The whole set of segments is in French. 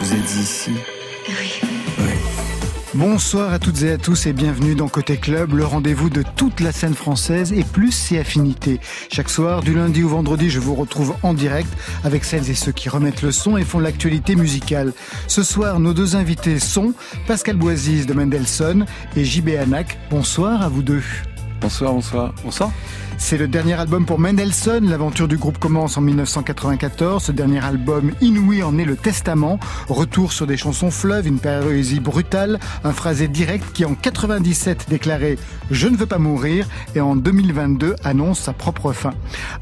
Vous êtes ici Oui. Bonsoir à toutes et à tous et bienvenue dans Côté Club, le rendez-vous de toute la scène française et plus ses affinités. Chaque soir, du lundi au vendredi, je vous retrouve en direct avec celles et ceux qui remettent le son et font l'actualité musicale. Ce soir, nos deux invités sont Pascal Boisis de Mendelssohn et JB Hanak. Bonsoir à vous deux. Bonsoir, bonsoir. Bonsoir. C'est le dernier album pour Mendelssohn. L'aventure du groupe commence en 1994. Ce dernier album, Inouï, en est le testament. Retour sur des chansons fleuves, une poésie brutale, un phrasé direct qui en 97 déclarait Je ne veux pas mourir et en 2022 annonce sa propre fin.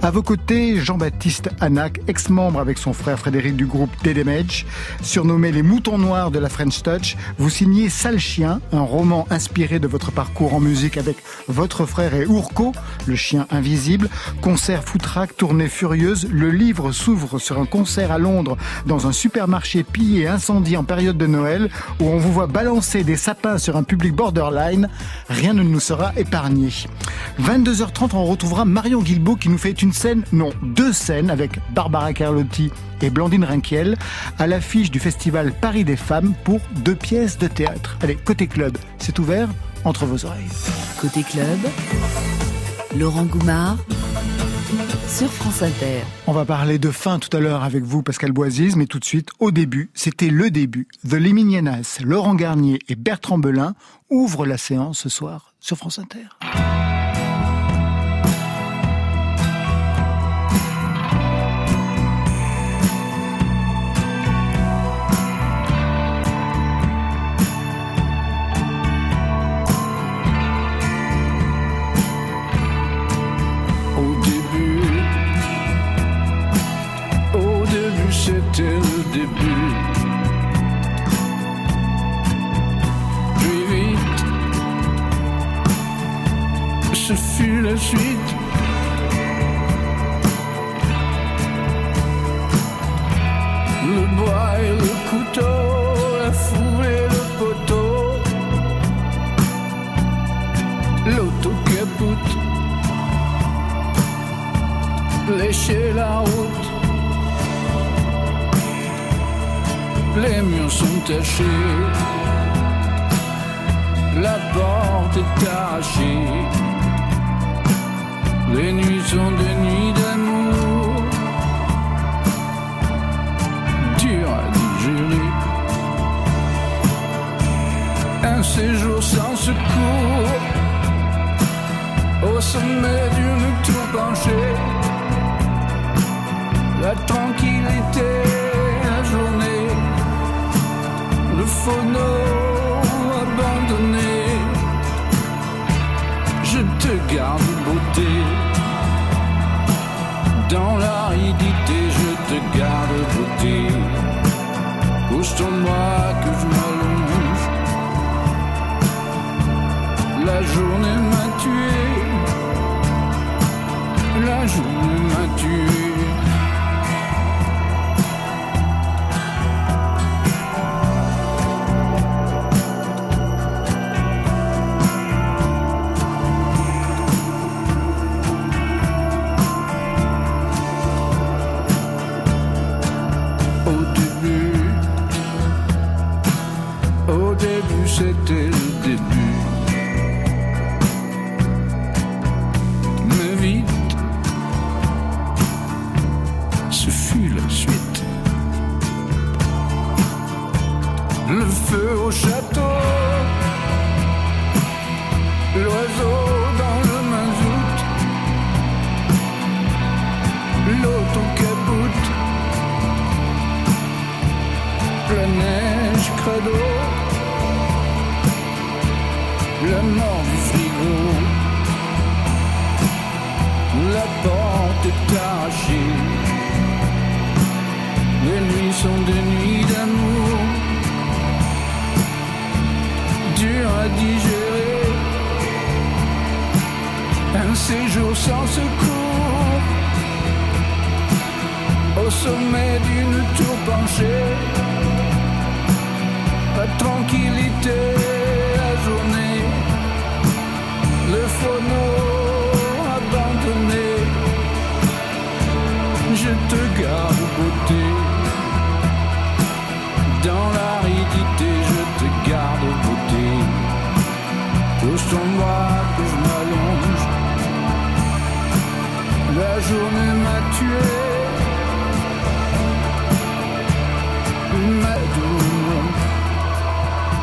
À vos côtés, Jean-Baptiste Anac, ex-membre avec son frère Frédéric du groupe Dead surnommé les moutons noirs de la French Touch. Vous signez Sale Chien, un roman inspiré de votre parcours en musique avec votre frère et Urko, le chien invisible, concert foutraque, tournée furieuse, le livre s'ouvre sur un concert à Londres dans un supermarché pillé et incendié en période de Noël où on vous voit balancer des sapins sur un public borderline, rien ne nous sera épargné. 22h30, on retrouvera Marion Guilbault qui nous fait une scène, non, deux scènes avec Barbara Carlotti et Blandine Rinquiel à l'affiche du festival Paris des femmes pour deux pièces de théâtre. Allez, côté club, c'est ouvert entre vos oreilles. Côté club, Laurent Goumard sur France Inter. On va parler de fin tout à l'heure avec vous, Pascal Boisis, mais tout de suite, au début, c'était le début. The Liminianas, Laurent Garnier et Bertrand Belin ouvrent la séance ce soir sur France Inter. La journée m'a tué. La journée m'a tué.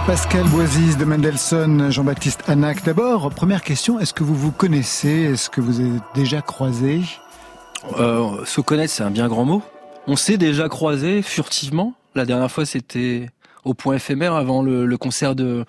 Pascal Boisis de Mendelssohn, Jean-Baptiste Anac. D'abord, première question, est-ce que vous vous connaissez? Est-ce que vous êtes déjà croisé? Euh, Se connaître, c'est un bien grand mot. On s'est déjà croisé furtivement. La dernière fois, c'était au point éphémère avant le, concert de,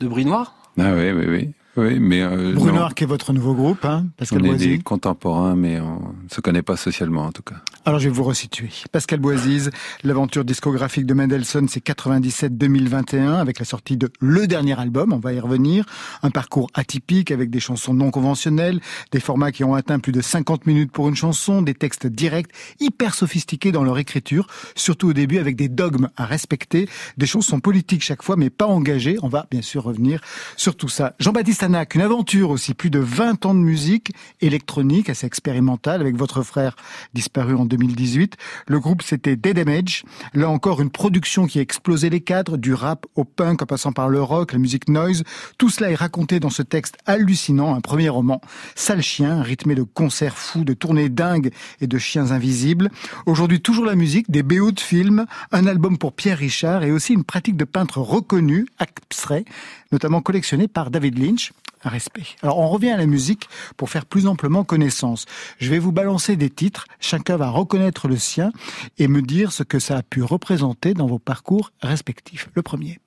de Brinoir. Ah oui, oui, oui. Oui, mais euh, Bruno Arc est votre nouveau groupe, hein, Pascal on est des contemporains, mais on ne se connaît pas socialement en tout cas. Alors je vais vous resituer. Pascal Boisise, l'aventure discographique de Mendelssohn, c'est 97-2021 avec la sortie de le dernier album, on va y revenir. Un parcours atypique avec des chansons non conventionnelles, des formats qui ont atteint plus de 50 minutes pour une chanson, des textes directs, hyper sophistiqués dans leur écriture, surtout au début avec des dogmes à respecter, des chansons politiques chaque fois mais pas engagées. On va bien sûr revenir sur tout ça. Jean-Baptiste Anac, une aventure aussi, plus de 20 ans de musique électronique assez expérimentale avec votre frère disparu en 2018. Le groupe c'était Dead Damage. Là encore une production qui a explosé les cadres, du rap au punk en passant par le rock, la musique noise. Tout cela est raconté dans ce texte hallucinant, un premier roman. Sale chien, rythmé de concerts fous, de tournées dingues et de chiens invisibles. Aujourd'hui toujours la musique, des BO de films, un album pour Pierre Richard et aussi une pratique de peintre reconnue, abstrait, notamment collectionné par David Lynch. Un respect. Alors on revient à la musique pour faire plus amplement connaissance. Je vais vous balancer des titres, chacun va reconnaître le sien et me dire ce que ça a pu représenter dans vos parcours respectifs. Le premier.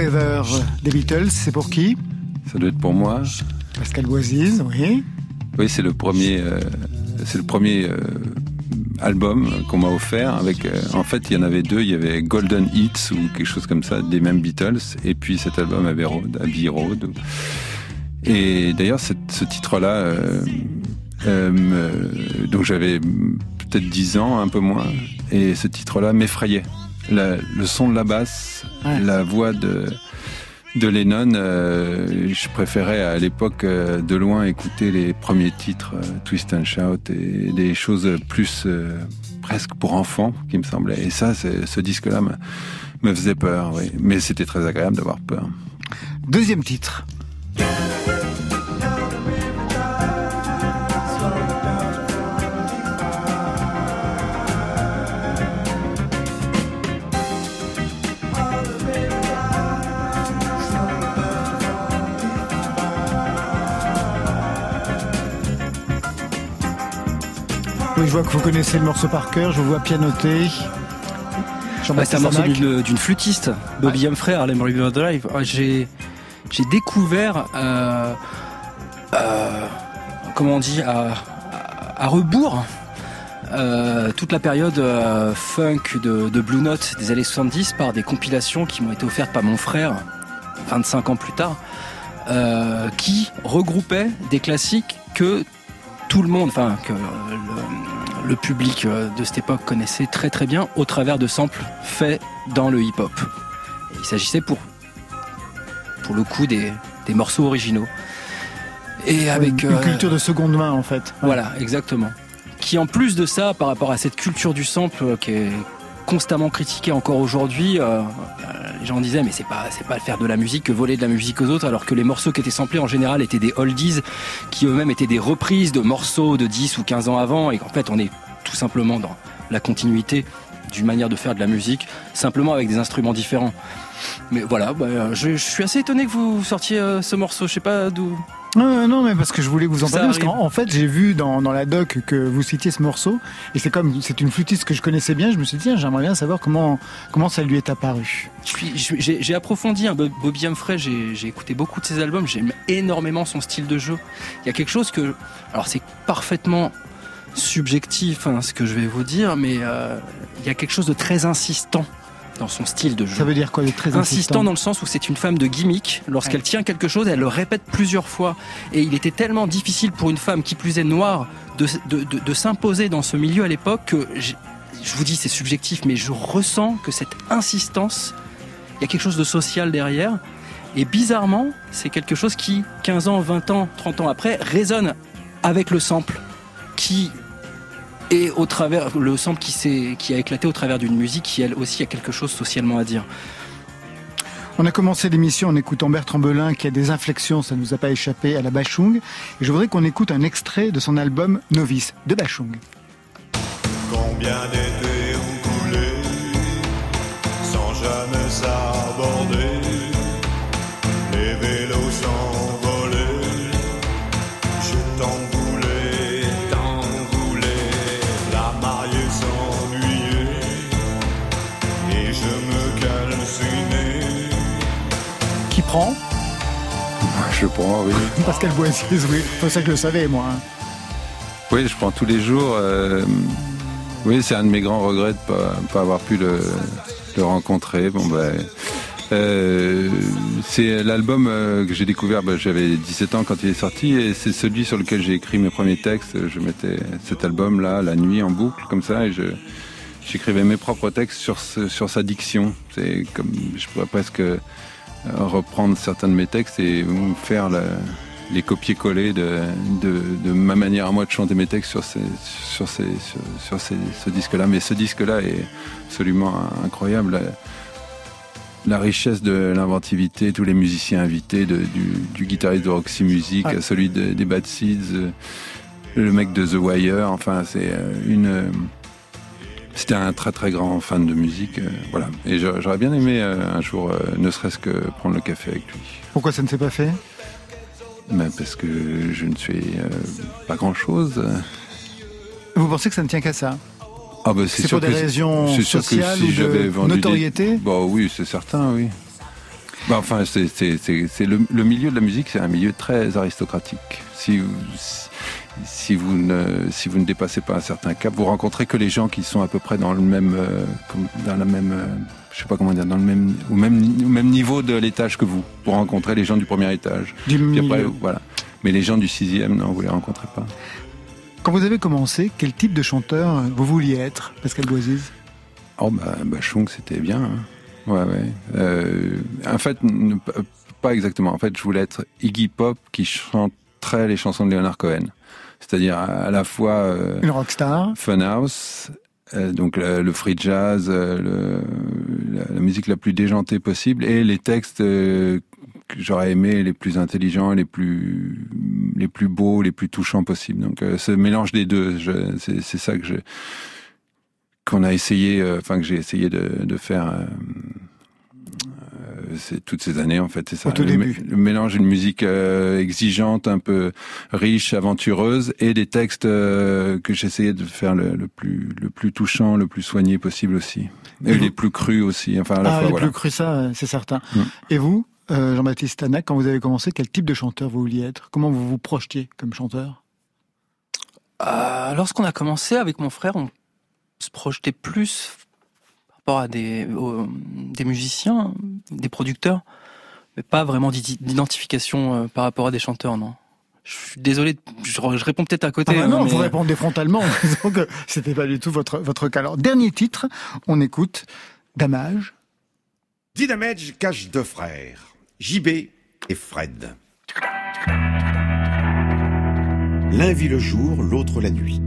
Together des Beatles, c'est pour qui? Ça doit être pour moi. Pascal Boisise, oui. Oui, c'est le premier, euh, c'est le premier euh, album qu'on m'a offert. Avec, euh, en fait, il y en avait deux. Il y avait Golden Hits ou quelque chose comme ça, des mêmes Beatles, et puis cet album Abbey Road, Abbey Road. Et d'ailleurs, ce titre-là, donc j'avais peut-être 10 ans, un peu moins, et ce titre-là m'effrayait. La- le son de la basse, Ouais. la voix de de Lennon, euh, je préférais à l'époque euh, de loin écouter les premiers titres, euh, Twist and Shout, et des choses plus euh, presque pour enfants qui me semblaient. Et ça, ce disque-là me, me faisait peur, oui. Mais c'était très agréable d'avoir peur. Deuxième titre. Oui, je vois que vous connaissez le morceau par cœur, je vous vois pianoter. Bah, c'est un morceau d'une flûtiste, Bobby Humphrey, Harlem River Drive. Ah, J'ai j'ai découvert, euh, euh, comment on dit, à, à, à rebours, euh, toute la période euh, funk de, de Blue Note des années 70 par des compilations qui m'ont été offertes par mon frère 25 ans plus tard, euh, qui regroupaient des classiques que tout le monde, enfin que le, le public euh, de cette époque connaissait très très bien au travers de samples faits dans le hip-hop. Il s'agissait pour, pour le coup des, des morceaux originaux. Et avec Une euh, culture de seconde main, en fait. Voilà, exactement. Qui en plus de ça, par rapport à cette culture du sample euh, qui est constamment critiquée encore aujourd'hui, euh, euh, les gens disaient mais c'est pas c'est pas faire de la musique que voler de la musique aux autres, alors que les morceaux qui étaient samplés en général étaient des oldies, qui eux-mêmes étaient des reprises de morceaux de 10 ou 15 ans avant, et qu'en fait on est tout simplement dans la continuité d'une manière de faire de la musique, simplement avec des instruments différents. Mais voilà, bah, je, je suis assez étonné que vous sortiez euh, ce morceau. Je sais pas d'où. Non, non, mais parce que je voulais vous en parler. Parce qu'en en fait, j'ai vu dans, dans la doc que vous citiez ce morceau. Et c'est comme, c'est une flûtiste que je connaissais bien. Je me suis dit, tiens, j'aimerais bien savoir comment, comment ça lui est apparu. J'ai approfondi un Bob- Bobby Humphrey, j'ai j'ai écouté beaucoup de ses albums, j'aime énormément son style de jeu. Il y a quelque chose que, alors c'est parfaitement subjectif hein, ce que je vais vous dire, mais euh, il y a quelque chose de très insistant dans son style de jeu. Ça veut dire quoi, il est très insistant insistant dans le sens où c'est une femme de gimmick. Lorsqu'elle tient quelque chose, elle le répète plusieurs fois. Et il était tellement difficile pour une femme qui plus est noire de, de, de- de s'imposer dans ce milieu à l'époque que j'ai- je vous dis c'est subjectif, mais je ressens que cette insistance, il y a quelque chose de social derrière. Et bizarrement, c'est quelque chose qui, 15 ans, 20 ans, 30 ans après, résonne avec le sample qui est au travers, le sample qui, s'est- qui a éclaté au travers d'une musique qui, elle aussi, a quelque chose socialement à dire. On a commencé l'émission en écoutant Bertrand Belin qui a des inflexions, ça ne nous a pas échappé à la Bachung. Et je voudrais qu'on écoute un extrait de son album Novice de Bachung. Combien d'étés ont coulé sans jamais s'aborder Je prends, oui. Pascal Boissier, oui. C'est ça que je le savais, moi. hein. Oui, je prends tous les jours. euh, oui, c'est un de mes grands regrets de pas, pas avoir pu le, le rencontrer. Bon, ben, euh, c'est l'album euh, que j'ai découvert. ben, J'avais 17 ans quand il est sorti, et c'est celui sur lequel j'ai écrit mes premiers textes. Je mettais cet album-là la nuit en boucle comme ça, et je j'écrivais mes propres textes sur ce- sur sa diction. C'est comme je pourrais presque reprendre certains de mes textes et faire la- les copier-coller de, de, de ma manière à moi de chanter mes textes sur, ces, sur, ces, sur, sur ces- ce disque-là. Mais ce disque-là est absolument incroyable. La, la richesse de l'inventivité, tous les musiciens invités, de- du, du guitariste de Roxy Music, à celui de- des Bad Seeds, euh, le mec de The Wire, enfin c'est euh, une... C'était un très très grand fan de musique, euh, voilà. Et j'a- j'aurais bien aimé euh, un jour, euh, ne serait-ce que prendre le café avec lui. Pourquoi ça ne s'est pas fait? Ben, parce que je ne suis pas grand-chose. Vous pensez que ça ne tient qu'à ça? Ah ben, C'est pour des que- raisons sociales si ou de vendu des- notoriété? Bah oui, c'est certain, oui. Bah, enfin, c'est le, le milieu de la musique, c'est un milieu très aristocratique. Si vous, si, si vous ne si vous ne dépassez pas un certain cap, vous rencontrez que les gens qui sont à peu près dans le même euh, dans la même euh, je sais pas comment dire dans le même au même au même niveau de l'étage que vous pour rencontrer les gens du premier étage. du Puis après, voilà. Mais les gens du sixième, non, vous les rencontrez pas. Quand vous avez commencé, quel type de chanteur vous vouliez être, Pascal Boisiz? Oh bah, bah Chung, c'était bien. hein. Ouais, ouais. Euh, en fait, pas exactement. En fait, je voulais être Iggy Pop qui chanterait les chansons de Leonard Cohen. C'est-à-dire à, la fois euh, Une rockstar Funhouse, euh, donc le, le free jazz, euh, le- la, la musique la plus déjantée possible, et les textes euh, que j'aurais aimé les plus intelligents, les plus les plus beaux, les plus touchants possibles. Donc euh, ce mélange des deux, c'est ça que je qu'on a essayé, euh, enfin que j'ai essayé de, de faire. euh, c'est toutes ces années en fait, c'est ça. Au tout le, début. le mélange d'une musique euh, exigeante, un peu riche, aventureuse, et des textes euh, que j'essayais de faire le, le plus le plus touchant, le plus soigné possible aussi, et les plus crus aussi. Enfin à la Ah, fois les voilà. plus cru ça, euh, c'est certain. Mm. Et vous, euh, Jean-Baptiste Tanac, quand vous avez commencé, quel type de chanteur vous vouliez être? Comment vous vous projetiez comme chanteur? Euh, lorsqu'on a commencé avec mon frère, on se projetait plus rapport à des, aux- des musiciens, des producteurs, mais pas vraiment d'identification euh, par rapport à des chanteurs, non? Je suis désolé, je, réponds peut-être à côté. Ah bah hein, non, mais- vous répondez frontalement en disant que c'était pas du tout votre, votre cas. Alors, dernier titre, on écoute Damage. Dynamage cache deux frères, JB et Fred. L'un vit le jour, l'autre la nuit.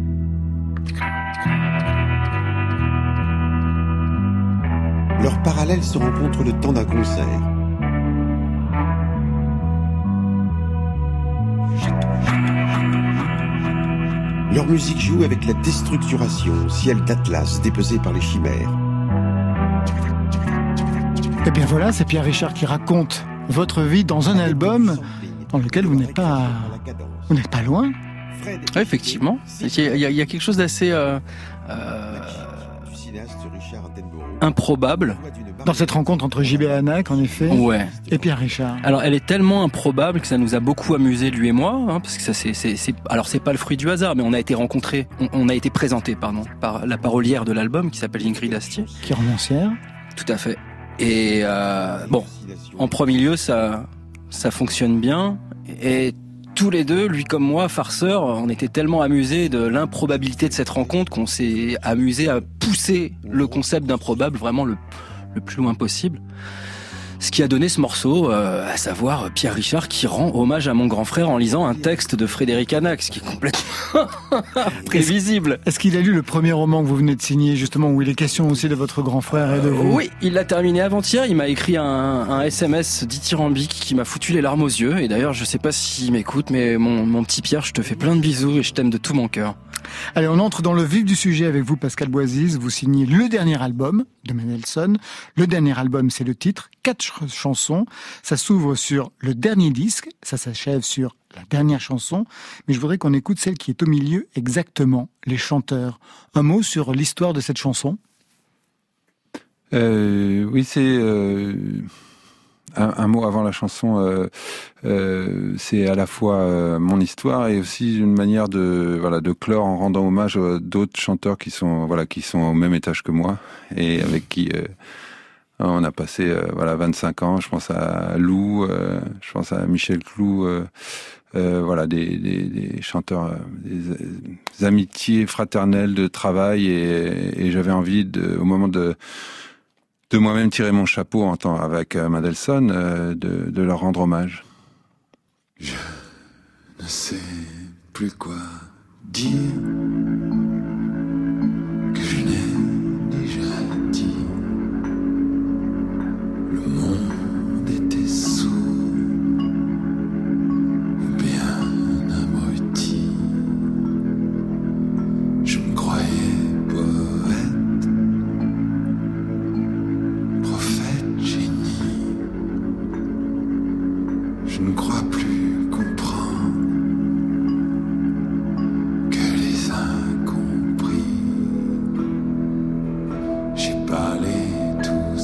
Leurs parallèles se rencontrent le temps d'un concert. Leur musique joue avec la déstructuration, ciel d'Atlas dépesé par les chimères. Eh bien voilà, c'est Pierre Richard qui raconte votre vie dans un album dans lequel vous n'êtes pas, vous n'êtes pas loin. Effectivement. Il y a quelque chose d'assez euh, euh, improbable. Dans cette rencontre entre JB Hanak, en effet, Ouais. et Pierre Richard. Alors, elle est tellement improbable que ça nous a beaucoup amusé lui et moi, hein, parce que ça, c'est, c'est, c'est- alors c'est pas le fruit du hasard, mais on a été rencontrés, on, on a été présentés, pardon, par la parolière de l'album qui s'appelle Ingrid Astier. Qui est romancière. tout à fait. Et euh, bon, en premier lieu, ça, ça fonctionne bien. Et tous les deux, lui comme moi, farceur, on était tellement amusés de l'improbabilité de cette rencontre qu'on s'est amusé à pousser le concept d'improbable vraiment le, le plus loin possible. Ce qui a donné ce morceau, euh, à savoir Pierre Richard qui rend hommage à mon grand frère en lisant un texte de Frédéric Anax, qui est complètement prévisible. Est-ce qu'il a lu le premier roman que vous venez de signer, justement, où il est question aussi de votre grand frère et de vous? Oui, il l'a terminé avant-hier. Il m'a écrit un, un SMS dithyrambique qui m'a foutu les larmes aux yeux. Et d'ailleurs, je sais pas s'il m'écoute, mais mon, mon petit Pierre, je te fais plein de bisous et je t'aime de tout mon cœur. Allez, on entre dans le vif du sujet avec vous, Pascal Boisise. Vous signez le dernier album de Mendelssohn. Le dernier album, c'est le titre, quatre ch- chansons. Ça s'ouvre sur le dernier disque, ça s'achève sur la dernière chanson. Mais je voudrais qu'on écoute celle qui est au milieu exactement, les chanteurs. Un mot sur l'histoire de cette chanson? Euh, oui, c'est euh, un, mot avant la chanson. euh, euh, c'est à la fois euh, mon histoire et aussi une manière de voilà de clore en rendant hommage à d'autres chanteurs qui sont voilà qui sont au même étage que moi et avec qui on a passé voilà 25 ans. Je pense à Lou, je pense à Michel Clou. voilà des, des, chanteurs, des, amitiés fraternelles de travail et, et j'avais envie de, au moment de de moi-même tirer mon chapeau en temps avec euh, Mendelssohn, euh, de, de leur rendre hommage. Je ne sais plus quoi dire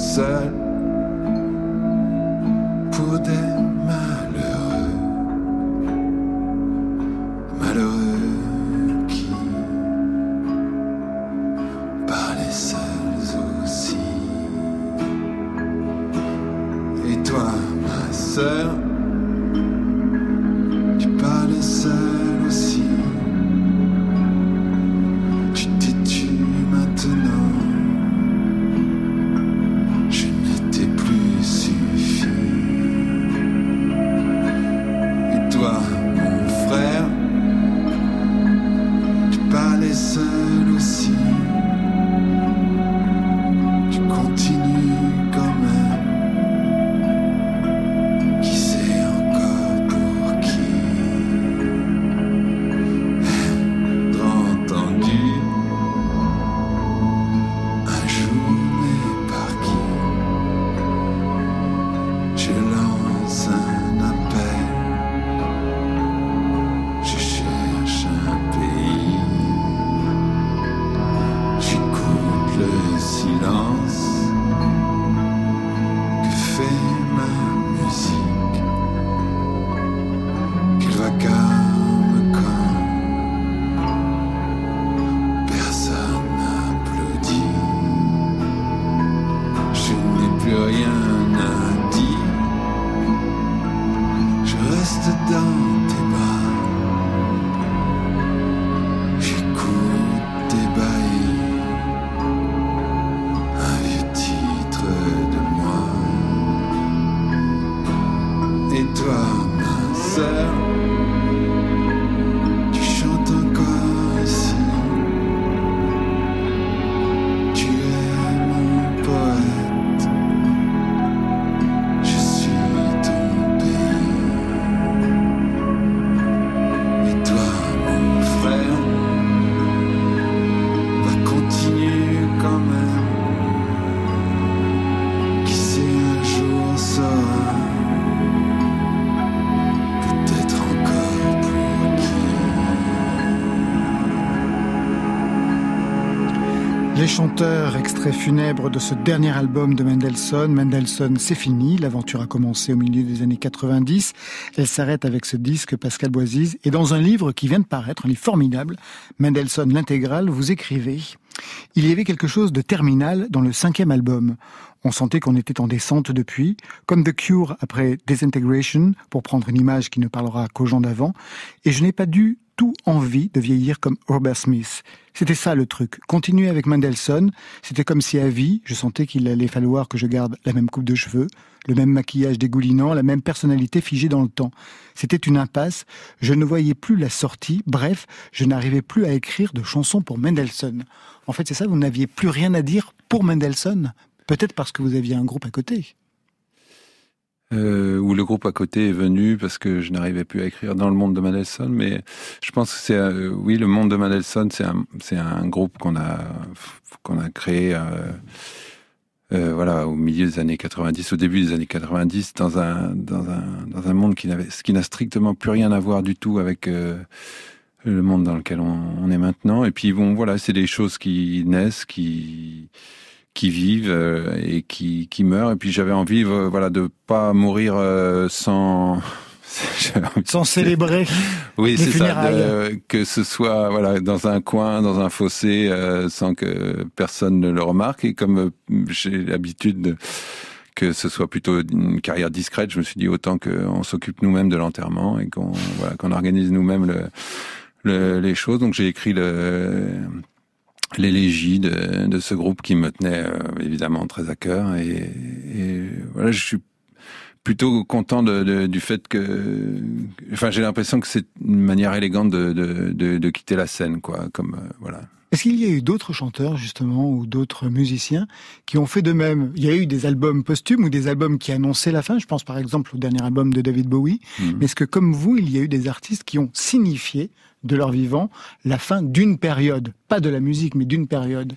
seul. Pour des Les chanteurs, extraits funèbres de ce dernier album de Mendelssohn. Mendelssohn, c'est fini. L'aventure a commencé au milieu des années 90. Elle s'arrête avec ce disque Pascal Boisise. Et dans un livre qui vient de paraître, un livre formidable, Mendelssohn l'intégrale, vous écrivez Il y avait quelque chose de terminal dans le cinquième album. On sentait qu'on était en descente depuis, comme The Cure après Disintegration, pour prendre une image qui ne parlera qu'aux gens d'avant, et je n'ai pas dû tout envie de vieillir comme Robert Smith. C'était ça le truc. Continuer avec Mendelssohn, c'était comme si à vie, je sentais qu'il allait falloir que je garde la même coupe de cheveux, le même maquillage dégoulinant, la même personnalité figée dans le temps. C'était une impasse, je ne voyais plus la sortie, bref, je n'arrivais plus à écrire de chansons pour Mendelssohn. En fait, c'est ça, vous n'aviez plus rien à dire pour Mendelssohn, peut-être parce que vous aviez un groupe à côté. Euh, où le groupe à côté est venu parce que je n'arrivais plus à écrire dans le monde de Mendelssohn. Mais je pense que c'est, euh, oui, le monde de Mendelssohn, c'est un, c'est un groupe qu'on a, qu'on a créé, euh, euh, voilà, au milieu des années 90, au début des années 90, dans un, dans un, dans un monde qui n'avait, ce qui n'a strictement plus rien à voir du tout avec euh, le monde dans lequel on, on est maintenant. Et puis bon, voilà, c'est des choses qui naissent, qui qui vivent euh, et qui, qui meurent. Et puis j'avais envie, euh, voilà, de pas mourir euh, sans. Sans célébrer. Oui, c'est ça. de- que ce soit voilà dans un coin, dans un fossé, euh, sans que personne ne le remarque. Et comme j'ai l'habitude de que ce soit plutôt une carrière discrète, je me suis dit autant qu'on s'occupe nous-mêmes de l'enterrement et qu'on voilà, qu'on organise nous-mêmes le, le- les choses. Donc j'ai écrit le l'élégie de, de ce groupe qui me tenait euh, évidemment très à cœur et, et voilà je suis plutôt content de, de- du fait que enfin j'ai l'impression que c'est une manière élégante de, de, de, de quitter la scène quoi comme euh, voilà Est-ce qu'il y a eu d'autres chanteurs, justement, ou d'autres musiciens qui ont fait de même? Il y a eu des albums posthumes ou des albums qui annonçaient la fin? Je pense par exemple au dernier album de David Bowie. Mhm. Mais est-ce que, comme vous, il y a eu des artistes qui ont signifié de leur vivant la fin d'une période Pas de la musique, mais d'une période.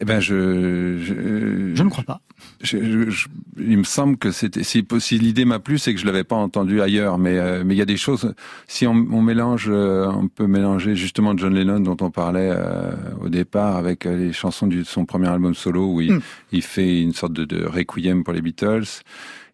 eh ben je je, Je ne crois pas. je- je- je- il me semble que c'était si, si l'idée m'a plu c'est que je l'avais pas entendu ailleurs mais euh, mais il y a des choses si on, on mélange euh, on peut mélanger justement John Lennon dont on parlait euh, au départ avec les chansons de son premier album solo où il, Mm. il fait une sorte de, de requiem pour les Beatles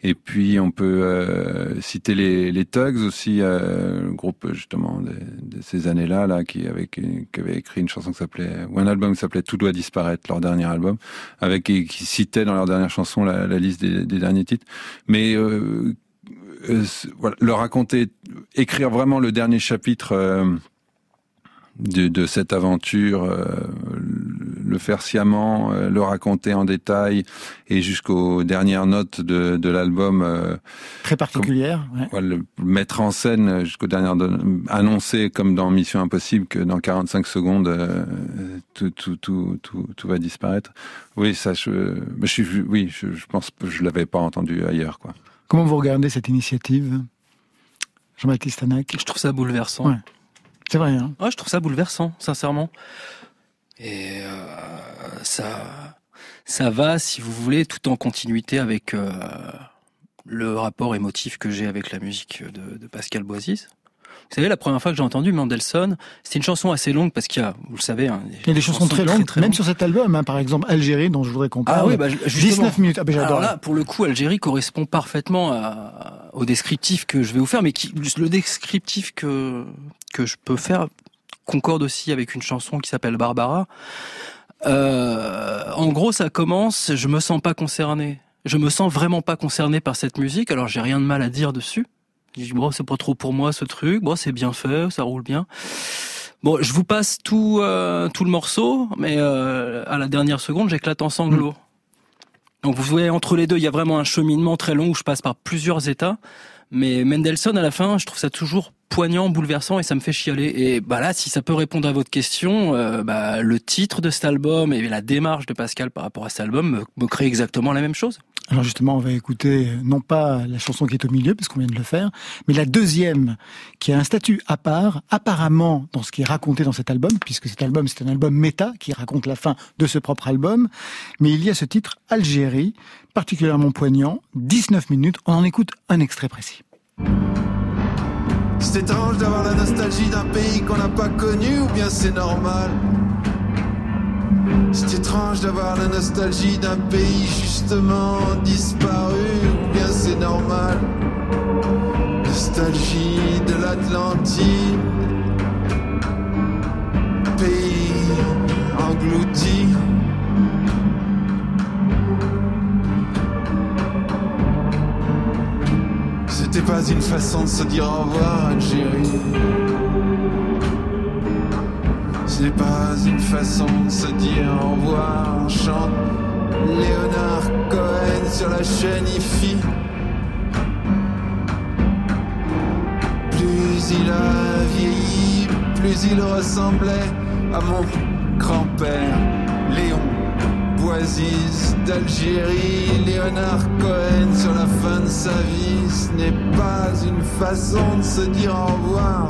et puis on peut euh, citer les, les Tugs aussi, euh, le groupe justement de, de ces années-là, là, qui avait, qui avait écrit une chanson qui s'appelait, ou un album qui s'appelait Tout doit disparaître, leur dernier album, avec et qui citait dans leur dernière chanson la, la liste des, des derniers titres. Mais euh, euh, voilà, le raconter, écrire vraiment le dernier chapitre. euh, de, de cette aventure, euh, le faire sciemment, euh, le raconter en détail et jusqu'aux dernières notes de, de l'album, euh, Très particulière. ouais. le mettre en scène jusqu'aux dernières annoncer comme dans Mission Impossible que dans 45 secondes euh, tout, tout, tout, tout, tout va disparaître. Oui, ça, je, mais je suis, oui, je, je pense que je l'avais pas entendu ailleurs, quoi. Comment vous regardez cette initiative Jean-Baptiste Anac Je trouve ça bouleversant. Ouais. C'est vrai, hein Ouais, je trouve ça bouleversant, sincèrement. Et euh, ça, ça va, si vous voulez, tout en continuité avec euh, le rapport émotif que j'ai avec la musique de, de Pascal Boisis. Vous savez, la première fois que j'ai entendu Mendelssohn, c'était une chanson assez longue parce qu'il y a, vous le savez, hein, Il y a des chansons très longues, même sur cet album, hein, par exemple Algérie, dont je voudrais qu'on parle. Ah oui, bah, justement. 19 minutes, ah, ben, j'adore. Alors là, pour le coup, Algérie correspond parfaitement à- au descriptif que je vais vous faire, mais qui, le descriptif que, que je peux faire concorde aussi avec une chanson qui s'appelle Barbara. Euh, en gros, ça commence, je me sens pas concerné. Je me sens vraiment pas concerné par cette musique, alors j'ai rien de mal à dire dessus. Je dis, bon, c'est pas trop pour moi ce truc, bon, c'est bien fait, ça roule bien. Bon, je vous passe tout, euh, tout le morceau, mais euh, à la dernière seconde, j'éclate en sanglots. Donc vous voyez, entre les deux, il y a vraiment un cheminement très long où je passe par plusieurs états. Mais Mendelssohn, à la fin, je trouve ça toujours poignant, bouleversant et ça me fait chialer. Et bah là, si ça peut répondre à votre question, euh, bah, le titre de cet album et la démarche de Pascal par rapport à cet album me, me crée exactement la même chose. Alors justement, on va écouter euh, non pas la chanson qui est au milieu, puisqu'on vient de le faire, mais la deuxième, qui a un statut à part, apparemment dans ce qui est raconté dans cet album, puisque cet album c'est un album méta qui raconte la fin de ce propre album. Mais il y a ce titre Algérie, particulièrement poignant, 19 minutes. On en écoute un extrait précis. C'est étrange d'avoir la nostalgie d'un pays qu'on n'a pas connu ou bien c'est normal? C'est étrange d'avoir la nostalgie d'un pays justement disparu ou bien c'est normal Nostalgie de l'Atlantide Pays en englouti. C'était pas une façon de se dire au revoir, Algérie. Ce n'est pas une façon de se dire au revoir. Chante Léonard Cohen sur la chaîne IFI. Plus il a vieilli, plus il ressemblait à mon grand-père, Léon Boisiz d'Algérie. Léonard Cohen sur la fin de sa vie, ce n'est pas une façon de se dire au revoir.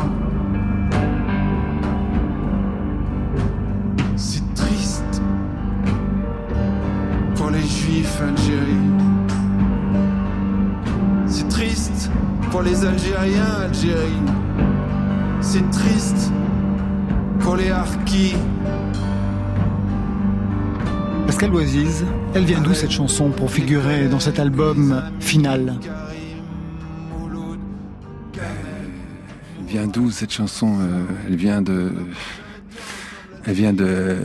Juifs algériens. C'est triste pour les Algériens Algérie. C'est triste pour les Harkis. Pascal Oisiz, elle vient d'où cette chanson pour figurer dans cet album final? Elle vient d'où cette chanson Euh, Elle vient de. Elle vient de,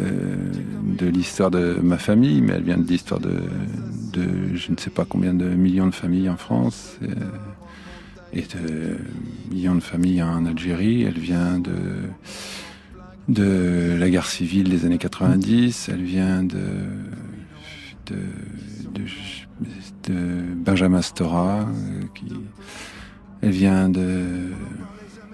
de l'histoire de ma famille, mais elle vient de l'histoire de, de je ne sais pas combien de millions de familles en France euh, et de millions de familles en Algérie. Elle vient de, de la guerre civile des années 90. Elle vient de, de, de, de Benjamin Stora. euh, qui, elle vient de,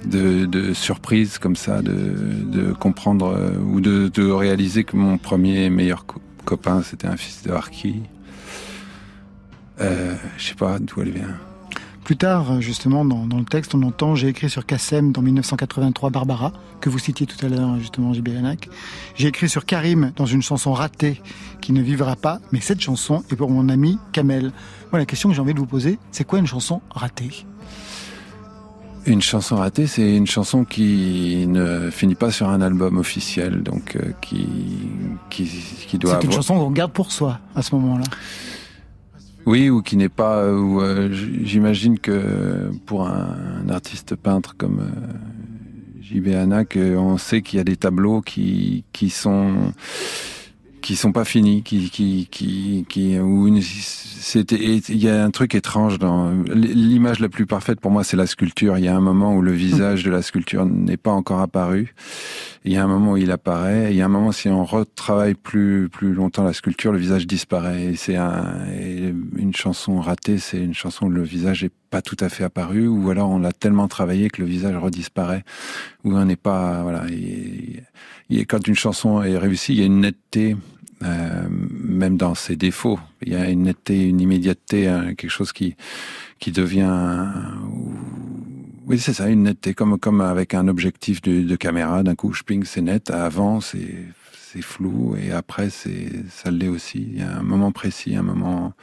de, surprises comme ça, de, comprendre euh, ou de, réaliser que mon premier meilleur co- copain c'était un fils de Harki. Euh, je sais pas d'où elle vient. Plus tard, justement, dans, le texte, on entend J'ai écrit sur Kassem dans 1983 Barbara, que vous citiez tout à l'heure, justement, J.B. Renac. J'ai écrit sur Karim dans une chanson ratée qui ne vivra pas, mais cette chanson est pour mon ami Kamel. Moi, la question que j'ai envie de vous poser, c'est quoi une chanson ratée? Une chanson ratée, c'est une chanson qui ne finit pas sur un album officiel, donc euh, qui, qui, qui doit C'est une chanson qu'on garde pour soi, à ce moment-là. Oui, ou qui n'est pas. Ou, euh, J'imagine que pour un, un artiste peintre comme euh, JB Hanak, on sait qu'il y a des tableaux qui qui sont qui sont pas finis, qui qui qui qui où une- c'était il y a un truc étrange dans l'image la plus parfaite pour moi, c'est la sculpture. Il y a un moment où le visage de la sculpture n'est pas encore apparu. Il y a un moment où il apparaît. Il y a un moment si on retravaille plus plus longtemps la sculpture, le visage disparaît. C'est un, une chanson ratée, c'est une chanson où le visage est pas tout à fait apparu, ou alors on l'a tellement travaillé que le visage redisparaît, ou on n'est pas voilà. Et, et quand une chanson est réussie, il y a une netteté. euh, même dans ses défauts, il y a une netteté, une immédiateté, hein, quelque chose qui qui devient oui, c'est ça, une netteté, comme, comme avec un objectif de, de caméra, d'un coup, je ping, c'est net, avant, c'est, c'est flou, et après, c'est, ça l'est aussi. Il y a un moment précis, un moment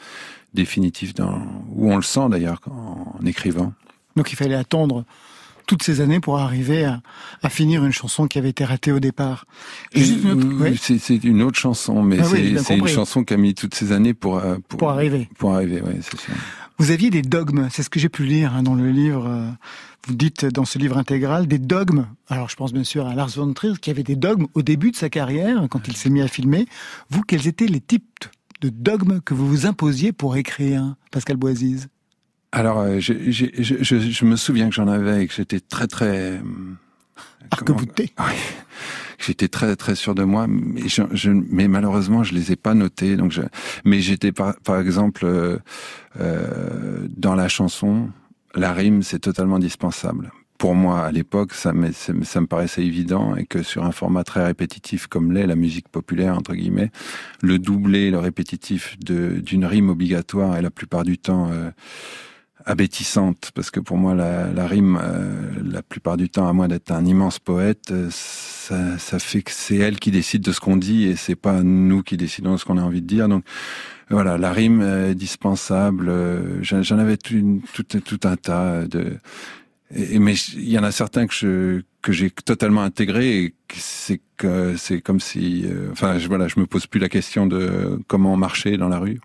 définitif dans, où on le sent d'ailleurs en, en écrivant. Donc il fallait attendre toutes ces années pour arriver à, à finir une chanson qui avait été ratée au départ. Juste une autre- Oui, oui, c'est, une autre chanson, mais Ah c'est, une chanson qui a mis toutes ces années pour, euh, pour arriver. Pour arriver, ouais, c'est sûr. Vous aviez des dogmes, c'est ce que j'ai pu lire hein, dans le livre. Vous dites dans ce livre intégral des dogmes. Alors je pense bien sûr à Lars von Trier qui avait des dogmes au début de sa carrière quand il s'est mis à filmer. Vous, quels étaient les types de dogmes que vous vous imposiez pour écrire, Pascal Boisiz Alors, euh, je, je, je me souviens que j'en avais et que j'étais très très comment- Arc-bouté. Oui. J'étais très très sûr de moi, mais, je, je- mais malheureusement je les ai pas notés. Donc, je, mais j'étais par, par exemple euh, euh, dans la chanson, la rime c'est totalement indispensable. Pour moi, à l'époque, ça, me- paraissait évident et que sur un format très répétitif comme l'est la musique populaire entre guillemets, le doublé, le répétitif d'une rime obligatoire et la plupart du temps euh, abétissante, parce que pour moi la, la rime, euh, la plupart du temps, à moins d'être un immense poète, euh, ça, fait que c'est elle qui décide de ce qu'on dit et c'est pas nous qui décidons de ce qu'on a envie de dire. Donc voilà, la rime est dispensable. euh, J'en avais tout, un tas de. Mais il y en a certains que que j'ai totalement intégrés et c'est comme si, euh, enfin voilà, je me pose plus la question de comment marcher dans la rue.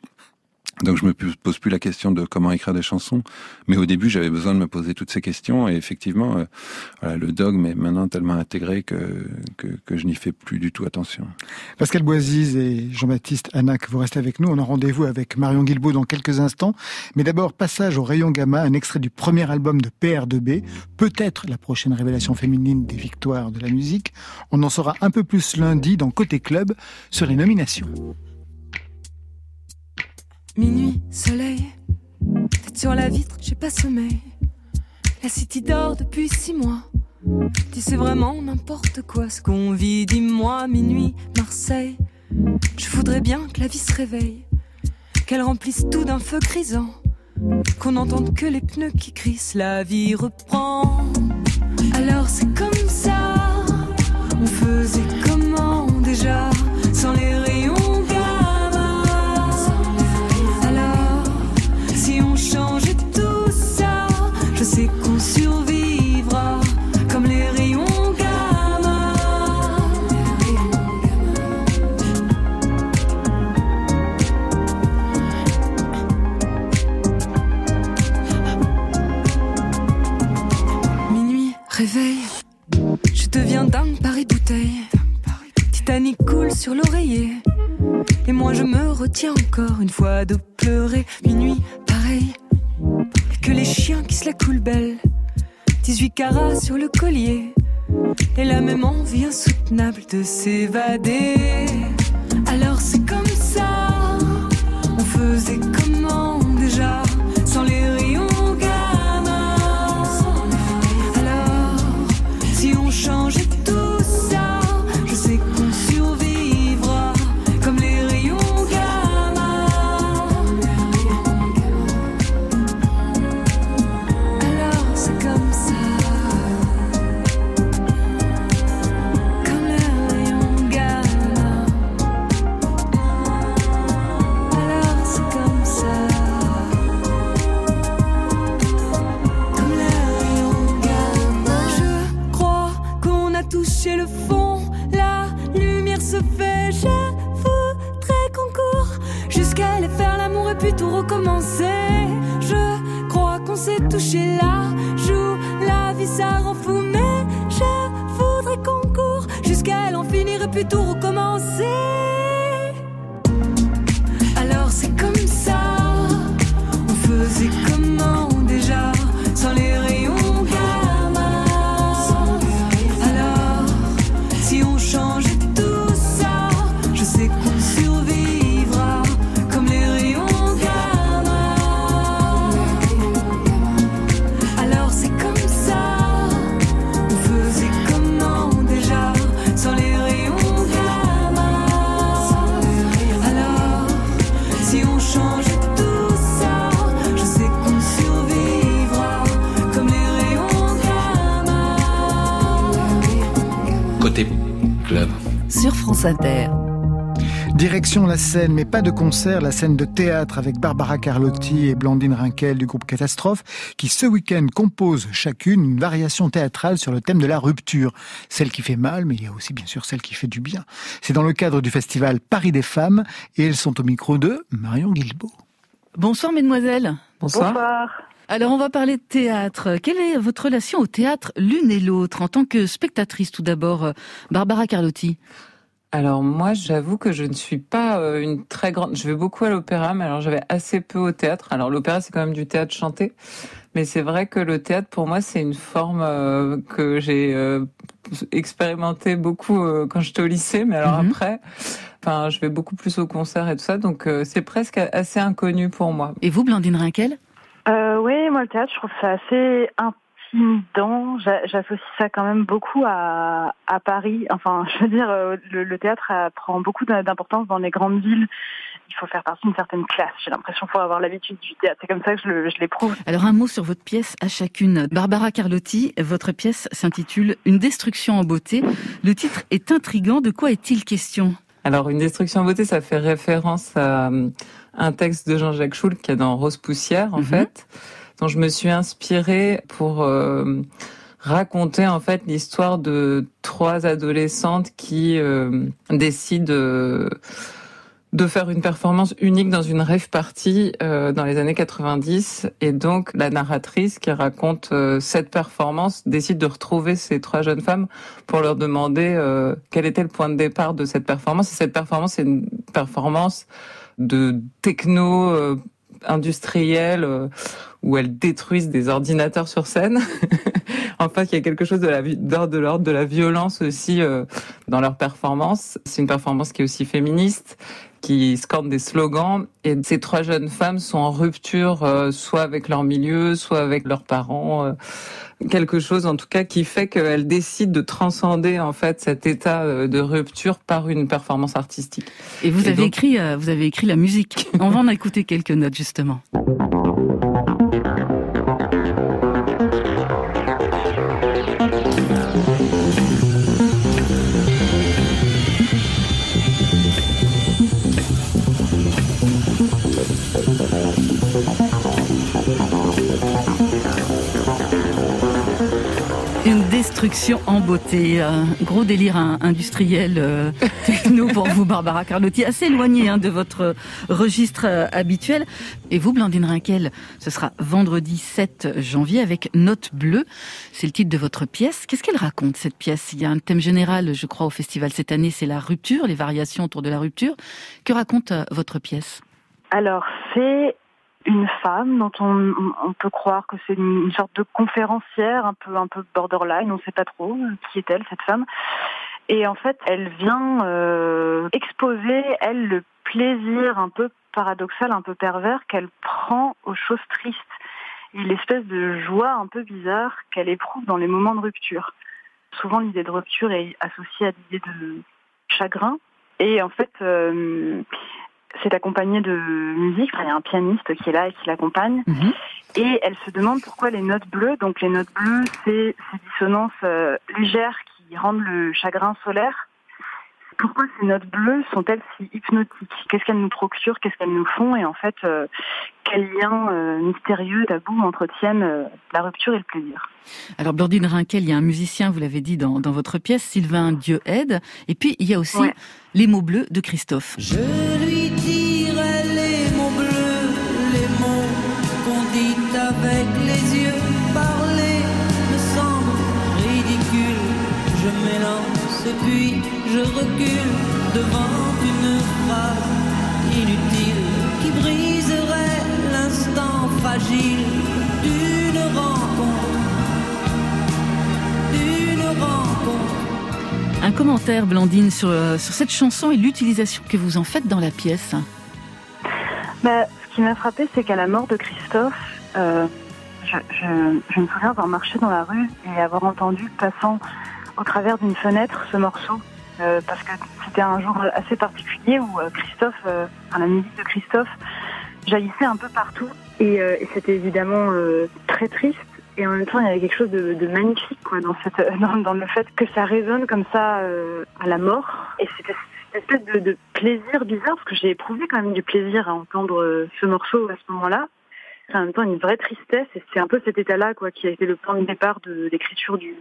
Donc je me pose plus la question de comment écrire des chansons, mais au début j'avais besoin de me poser toutes ces questions et effectivement euh, le dogme est maintenant tellement intégré que, que, je n'y fais plus du tout attention. Pascal Boisise et Jean-Baptiste Anac, vous restez avec nous. On a rendez-vous avec Marion Guilbault dans quelques instants. Mais d'abord, passage au rayon gamma, un extrait du premier album de PR2B, peut-être la prochaine révélation féminine des victoires de la musique. On en saura un peu plus lundi dans Côté Club sur les nominations. Minuit, soleil, tête sur la vitre, j'ai pas sommeil. La city dort depuis six mois. Dis c'est vraiment n'importe quoi ce qu'on vit, dis-moi, minuit, Marseille. Je voudrais bien que la vie se réveille, qu'elle remplisse tout d'un feu grisant, qu'on n'entende que les pneus qui crissent, la vie reprend. Alors c'est comme ça, on faisait comment déjà, réveil, je deviens dingue Paris bouteille. Titanic coule sur l'oreiller. Et moi je me retiens encore une fois de pleurer. Minuit, pareil. Que les chiens qui se la coulent belle. 18 carats sur le collier. Et la même envie insoutenable de s'évader. Alors c'est comme puis tout recommencer. France Inter. Direction la scène, mais pas de concert, la scène de théâtre avec Barbara Carlotti et Blandine Rinkel du groupe Catastrophe, qui ce week-end composent chacune une variation théâtrale sur le thème de la rupture. Celle qui fait mal, mais il y a aussi bien sûr celle qui fait du bien. C'est dans le cadre du festival Paris des femmes, et elles sont au micro de Marion Guilbault. Bonsoir mesdemoiselles. Bonsoir. Alors on va parler de théâtre. Quelle est votre relation au théâtre l'une et l'autre en tant que spectatrice tout d'abord, euh, Barbara Carlotti? Alors moi, j'avoue que je ne suis pas euh, une très grande. Je vais beaucoup à l'opéra, mais alors j'avais assez peu au théâtre. Alors l'opéra, c'est quand même du théâtre chanté, mais c'est vrai que le théâtre, pour moi, c'est une forme euh, que j'ai euh, expérimenté beaucoup euh, quand j'étais au lycée. Mais alors Mhm. après, enfin, je vais beaucoup plus au concert et tout ça, donc c'est presque assez inconnu pour moi. Et vous, Blandine Rinkel Euh, oui, moi le théâtre, je trouve ça assez intimidant. J'a- J'associe ça quand même beaucoup à, à Paris. Enfin, je veux dire, euh, le, le théâtre prend beaucoup d'importance dans les grandes villes. Il faut faire partie d'une certaine classe. J'ai l'impression qu'il faut avoir l'habitude du théâtre. C'est comme ça que je l'éprouve. Alors un mot sur votre pièce à chacune. Barbara Carlotti, votre pièce s'intitule Une destruction en beauté. Le titre est intrigant. De quoi est-il question? Alors, une destruction en beauté, ça fait référence à euh, un texte de Jean-Jacques Schultz qui est dans Rose Poussière, en Mhm. fait, dont je me suis inspirée pour euh, raconter en fait l'histoire de trois adolescentes qui euh, décident euh, de faire une performance unique dans une rave party dans les années 90 et donc la narratrice qui raconte cette performance décide de retrouver ces trois jeunes femmes pour leur demander quel était le point de départ de cette performance. Et cette performance c'est une performance de techno euh, industriel euh, où elles détruisent des ordinateurs sur scène. en fait, il y a quelque chose de d'ordre de l'ordre de la violence aussi euh, dans leur performance. C'est une performance qui est aussi féministe, qui scande des slogans. Et ces trois jeunes femmes sont en rupture, euh, soit avec leur milieu, soit avec leurs parents. euh, quelque chose, en tout cas, qui fait qu'elles décident de transcender en fait cet état euh, de rupture par une performance artistique. Et vous Et avez donc- écrit, vous avez écrit la musique. On va en écouter quelques notes justement. Une destruction en beauté, un gros délire hein, industriel euh, techno pour vous, Barbara Carlotti, assez éloigné hein, de votre registre euh, habituel. Et vous, Blandine Rinkel, ce sera vendredi 7 janvier avec Note bleue. C'est le titre de votre pièce. Qu'est-ce qu'elle raconte cette pièce? Il y a un thème général, je crois, au festival cette année, c'est la rupture, les variations autour de la rupture. Que raconte euh, votre pièce? Alors, c'est une femme dont on, peut croire que c'est une, sorte de conférencière, un peu, un peu borderline, on ne sait pas trop euh, qui est-elle, cette femme. Et en fait, elle vient euh, exposer, elle, le plaisir un peu paradoxal, un peu pervers qu'elle prend aux choses tristes et l'espèce de joie un peu bizarre qu'elle éprouve dans les moments de rupture. Souvent, l'idée de rupture est associée à l'idée de chagrin. Et en fait, euh, c'est accompagné de musique. Enfin, il y a un pianiste qui est là et qui l'accompagne. Et elle se demande pourquoi les notes bleues. Donc les notes bleues, c'est ces dissonances euh, légères qui rendent le chagrin solaire. Pourquoi ces notes bleues sont-elles si hypnotiques? Qu'est-ce qu'elles nous procurent? Qu'est-ce qu'elles nous font? Et en fait, euh, quel lien euh, mystérieux, tabou entretiennent euh, la rupture et le plaisir? Alors, Blandine Rinkel, il y a un musicien, vous l'avez dit dans, dans votre pièce, Sylvain Dieu aide. Et puis, il y a aussi Ouais. les mots bleus de Christophe. Je lui l'instant fragile d'une rencontre. D'une rencontre. Un commentaire, Blandine, sur, euh, sur cette chanson et l'utilisation que vous en faites dans la pièce. Bah, ce qui m'a frappé, c'est qu'à la mort de Christophe, euh, je, je- je me souviens avoir marché dans la rue et avoir entendu passant au travers d'une fenêtre ce morceau. euh, parce que c'était un jour assez particulier où euh, Christophe, euh, enfin, la musique de Christophe, jaillissait un peu partout. Et, euh, c'était évidemment euh, très triste. Et en même temps, il y avait quelque chose de, de magnifique quoi, dans, cette, dans, dans le fait que ça résonne comme ça euh, à la mort. Et c'était cette espèce de, de plaisir bizarre, parce que j'ai éprouvé quand même du plaisir à entendre euh, ce morceau à ce moment-là. C'est en même temps une vraie tristesse, et c'est un peu cet état-là quoi, qui a été le point de départ de l'écriture du,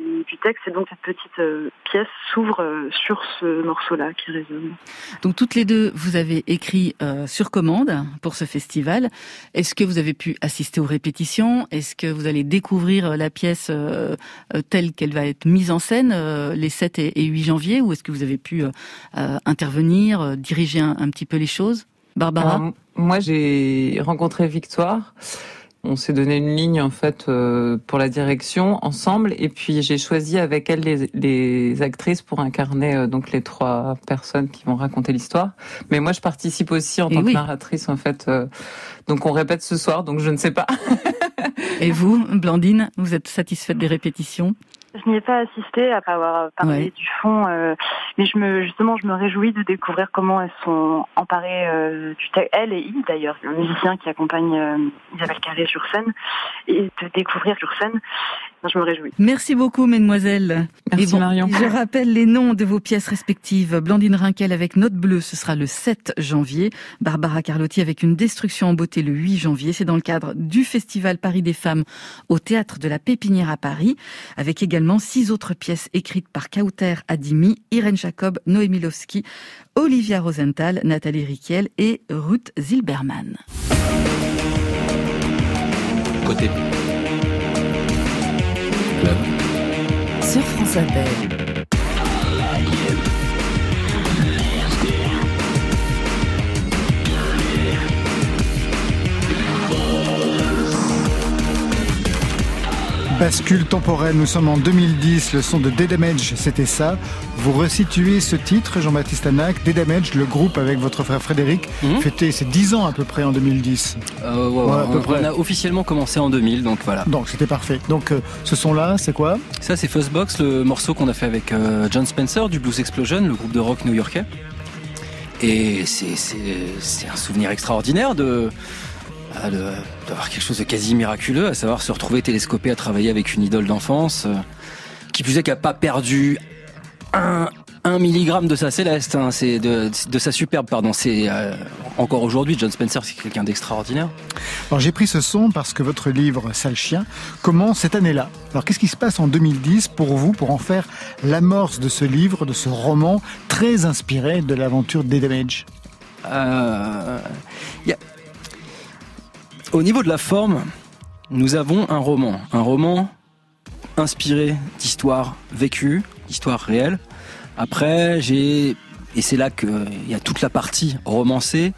texte. Et donc cette petite euh, pièce s'ouvre euh, sur ce morceau-là qui résonne. Donc, toutes les deux, vous avez écrit euh, sur commande pour ce festival. Est-ce que vous avez pu assister aux répétitions? Est-ce que vous allez découvrir la pièce telle qu'elle va être mise en scène les 7 et, et 8 janvier? Ou est-ce que vous avez pu intervenir, diriger un petit peu les choses? Barbara Alors, moi, j'ai rencontré Victoire. On s'est donné une ligne en fait euh, pour la direction ensemble, et puis j'ai choisi avec elle les, les actrices pour incarner euh, donc les trois personnes qui vont raconter l'histoire. Mais moi, je participe aussi en Et tant oui. que narratrice en fait. euh, donc on répète ce soir, donc je ne sais pas. Et vous, Blandine, vous êtes satisfaite des répétitions? Je n'y ai pas assisté après avoir parlé Ouais. du fond, euh, mais je me justement je me réjouis de découvrir comment elles sont emparées euh, du texte. Elle et il d'ailleurs, un musicien qui accompagne euh, Isabelle Carré sur scène, et de découvrir sur scène je me réjouis. Merci beaucoup, mesdemoiselles. Merci, bon, Marion. Je rappelle les noms de vos pièces respectives. Blandine Rinkel avec Note Bleue, ce sera le 7 janvier. Barbara Carlotti avec Une destruction en beauté le 8 janvier. C'est dans le cadre du Festival Paris des femmes au Théâtre de la Pépinière à Paris, avec également six autres pièces écrites par Kauter Adimi, Irène Jacob, Noémie Lovski, Olivia Rosenthal, Nathalie Riquel et Ruth Zilberman. Côté Sur Bascule temporelle, nous sommes en 2010, le son de Dead Damage, c'était ça. Vous resituez ce titre, Jean-Baptiste Anac, Dead Damage, le groupe avec votre frère Frédéric, fêtait ses 10 ans à peu près en 2010. Euh, ouais, ouais, Ouais, à peu on, près. on a officiellement commencé en 2000, donc voilà. Donc c'était parfait. Donc euh, ce son-là, c'est quoi? Ça, c'est Fuzzbox, le morceau qu'on a fait avec euh, John Spencer du Blues Explosion, le groupe de rock new-yorkais. Et c'est un souvenir extraordinaire de- d'avoir quelque chose de quasi miraculeux, à savoir se retrouver télescopé à travailler avec une idole d'enfance, euh, qui plus est qui a pas perdu un, un milligramme de sa céleste, hein, c'est de, de sa superbe, pardon. C'est euh, encore aujourd'hui, John Spencer, c'est quelqu'un d'extraordinaire. Alors j'ai pris ce son parce que votre livre Sale Chien commence cette année-là. Alors qu'est-ce qui se passe en 2010 pour vous pour en faire l'amorce de ce livre, de ce roman très inspiré de l'aventure Dead Damage Euh, y a- Au niveau de la forme, nous avons un roman. Un roman inspiré d'histoires vécues, d'histoires réelles. Après, j'ai... Et c'est là qu'il y a toute la partie romancée.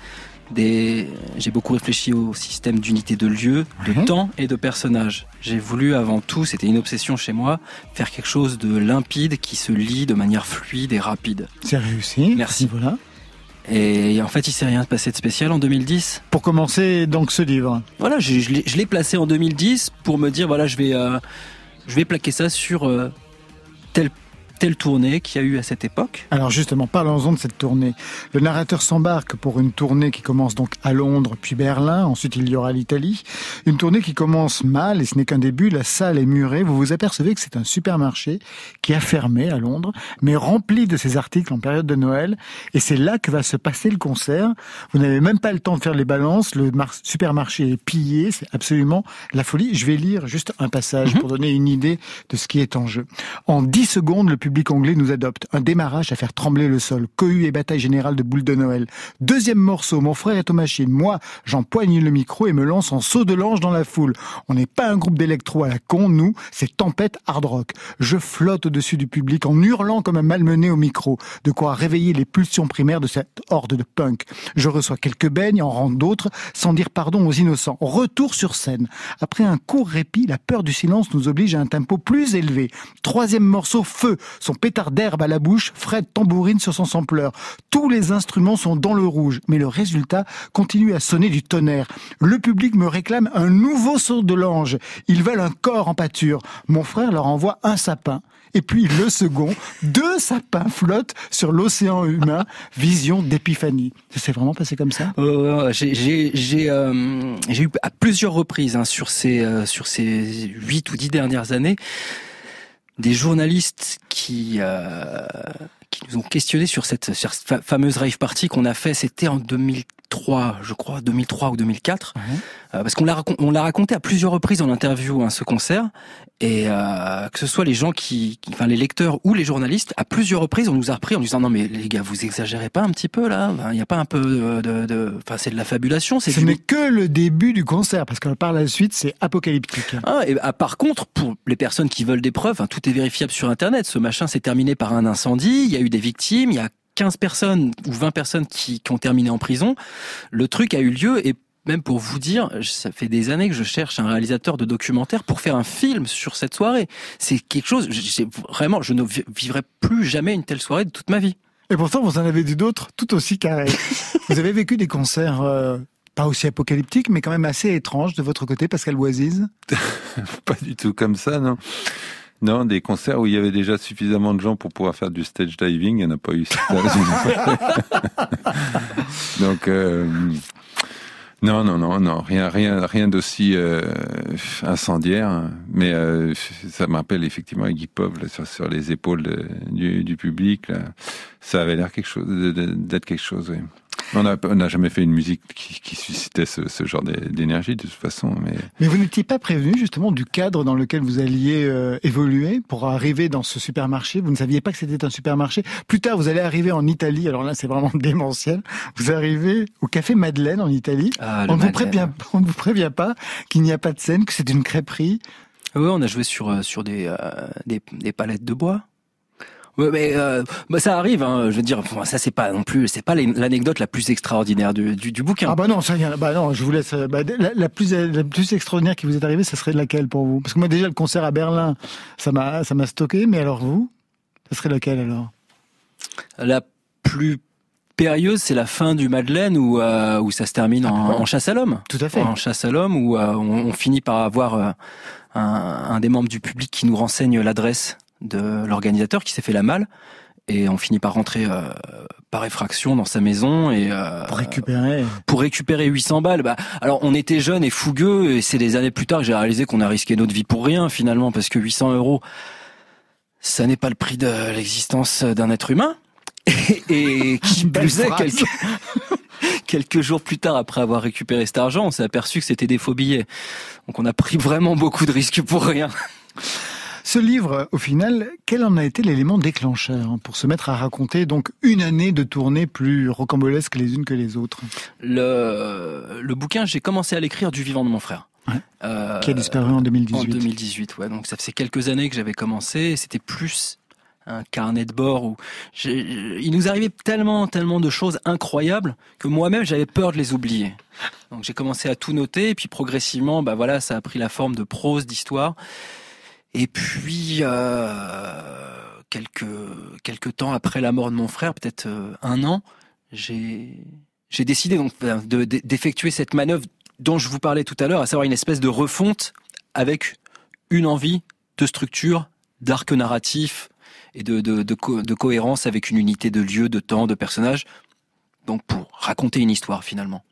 Des... J'ai beaucoup réfléchi au système d'unité de lieu, de temps et de personnages. J'ai voulu avant tout, c'était une obsession chez moi, faire quelque chose de limpide qui se lit de manière fluide et rapide. C'est réussi. Merci. Voilà. Et en fait, il s'est rien passé de spécial en 2010. Pour commencer donc ce livre. Voilà, je, je l'ai- placé en 2010 pour me dire voilà, je vais, euh, je vais plaquer ça sur euh, telle telle tournée qu'il y a eu à cette époque. Alors justement, parlons-en de cette tournée. Le narrateur s'embarque pour une tournée qui commence donc à Londres, puis Berlin, ensuite il y aura l'Italie. Une tournée qui commence mal, et ce n'est qu'un début, la salle est murée. Vous vous apercevez que c'est un supermarché qui a fermé à Londres, mais rempli de ses articles en période de Noël. Et c'est là que va se passer le concert. Vous n'avez même pas le temps de faire les balances, le mar- supermarché est pillé, c'est absolument la folie. Je vais lire juste un passage pour donner une idée de ce qui est en jeu. En 10 secondes, le public anglais nous adopte. Un démarrage à faire trembler le sol. Cohue et bataille générale de boules de Noël. Deuxième morceau, mon frère est aux machines. Moi, j'empoigne le micro et me lance en saut de l'ange dans la foule. On n'est pas un groupe d'électro à la con, nous, c'est tempête hard rock. Je flotte au-dessus du public en hurlant comme un malmené au micro. De quoi réveiller les pulsions primaires de cette horde de punk. Je reçois quelques beignes, en rends d'autres, sans dire pardon aux innocents. Retour sur scène. Après un court répit, la peur du silence nous oblige à un tempo plus élevé. Troisième morceau, feu. Son pétard d'herbe à la bouche, Fred tambourine sur son sampleur. Tous les instruments sont dans le rouge, mais le résultat continue à sonner du tonnerre. Le public me réclame un nouveau saut de l'ange. Ils veulent un corps en pâture. Mon frère leur envoie un sapin. Et puis le second, deux sapins flottent sur l'océan humain. Vision d'épiphanie. Ça s'est vraiment passé comme ça? Euh, j'ai euh, eu à plusieurs reprises hein, sur ces euh, sur ces huit ou dix dernières années des journalistes qui euh, qui nous ont questionné sur cette, sur cette fa- fameuse rave party qu'on a fait. C'était en 2003, je crois, 2003 ou 2004, Euh, parce qu'on l'a racon- on l'a raconté à plusieurs reprises en interview hein, ce concert, et euh, que ce soit les gens qui, qui- enfin les lecteurs ou les journalistes, à plusieurs reprises, on nous a repris en nous disant non mais les gars, vous exagérez pas un petit peu là? Il n'y a pas un peu de, de, de- enfin c'est de la fabulation, c'est Ce du- n'est que le début du concert, parce que par la suite, c'est apocalyptique. ah, et ah, par contre, pour les personnes qui veulent des preuves, hein, tout est vérifiable sur Internet. Ce machin s'est terminé par un incendie, il y a eu des victimes, il y a 15 personnes ou 20 personnes qui, qui ont terminé en prison. Le truc a eu lieu et même pour vous dire, ça fait des années que je cherche un réalisateur de documentaire pour faire un film sur cette soirée. C'est quelque chose, vraiment, je ne vi- vivrai plus jamais une telle soirée de toute ma vie. Et pourtant, vous en avez vu d'autres tout aussi carrés. vous avez vécu des concerts euh, pas aussi apocalyptiques, mais quand même assez étranges de votre côté, Pascal Boisise Pas du tout comme ça, non. Non, des concerts où il y avait déjà suffisamment de gens pour pouvoir faire du stage diving, il n'y en a pas eu. Donc, euh, Non, non, non, non, rien, rien, rien d'aussi euh, incendiaire. Mais euh, ça me rappelle effectivement Iggy Pop là, sur, sur les épaules de- du, du public. Là. Ça avait l'air quelque chose, d'être quelque chose. Oui. On n'a jamais fait une musique qui, qui suscitait ce, ce genre d'é- d'énergie de toute façon. Mais Mais vous n'étiez pas prévenu justement du cadre dans lequel vous alliez euh, évoluer pour arriver dans ce supermarché? Vous ne saviez pas que c'était un supermarché? Plus tard, vous allez arriver en Italie. Alors là, c'est vraiment démentiel. Vous arrivez au café Madeleine en Italie. Ah, on, ne vous prévient, on ne vous prévient pas qu'il n'y a pas de scène, que c'est une crêperie. Oui, on a joué sur euh, sur des, euh, des des palettes de bois. Ouais, mais euh, bah, ça arrive. Hein, je veux dire, ça c'est pas non plus, c'est pas l'an- l'anecdote la plus extraordinaire du, du, du bouquin. Ah bah non, ça y a- bah non, je vous laisse. euh, bah, la, la plus la plus extraordinaire qui vous est arrivée, ça serait laquelle pour vous? Parce que moi déjà le concert à Berlin, ça m'a ça m'a stocké. Mais alors vous, ça serait laquelle alors? La plus périlleuse, c'est la fin du Madeleine où euh, où ça se termine en, voilà. en chasse à l'homme. Tout à fait. En chasse à l'homme où euh, on, on finit par avoir euh, un, un des membres du public qui nous renseigne l'adresse de l'organisateur qui s'est fait la malle et on finit par rentrer euh, par effraction dans sa maison et euh, Pour récupérer. pour récupérer 800 balles. Bah, alors on était jeunes et fougueux et c'est des années plus tard que j'ai réalisé qu'on a risqué notre vie pour rien finalement parce que 800 euros, ça n'est pas le prix de l'existence d'un être humain. Et, et qui plus est, quelques, quelques jours plus tard après avoir récupéré cet argent, on s'est aperçu que c'était des faux billets. Donc on a pris vraiment beaucoup de risques pour rien. Ce livre, au final, quel en a été l'élément déclencheur pour se mettre à raconter donc une année de tournées plus rocambolesques les unes que les autres? Le, le bouquin, j'ai commencé à l'écrire du vivant de mon frère. Ouais. Euh, Qui a disparu en 2018. En 2018, ouais. Donc ça faisait quelques années que j'avais commencé. C'était plus un carnet de bord où il nous arrivait tellement, tellement de choses incroyables que moi-même j'avais peur de les oublier. Donc j'ai commencé à tout noter et puis progressivement, bah voilà, ça a pris la forme de prose, d'histoire. Et puis euh, quelques quelques temps après la mort de mon frère, peut-être euh, un an, j'ai décidé de- d'effectuer cette manœuvre dont je vous parlais tout à l'heure, à savoir une espèce de refonte avec une envie de structure, d'arc narratif et de, de, de, co- de cohérence avec une unité de lieu, de temps, de personnages. Donc pour raconter une histoire finalement.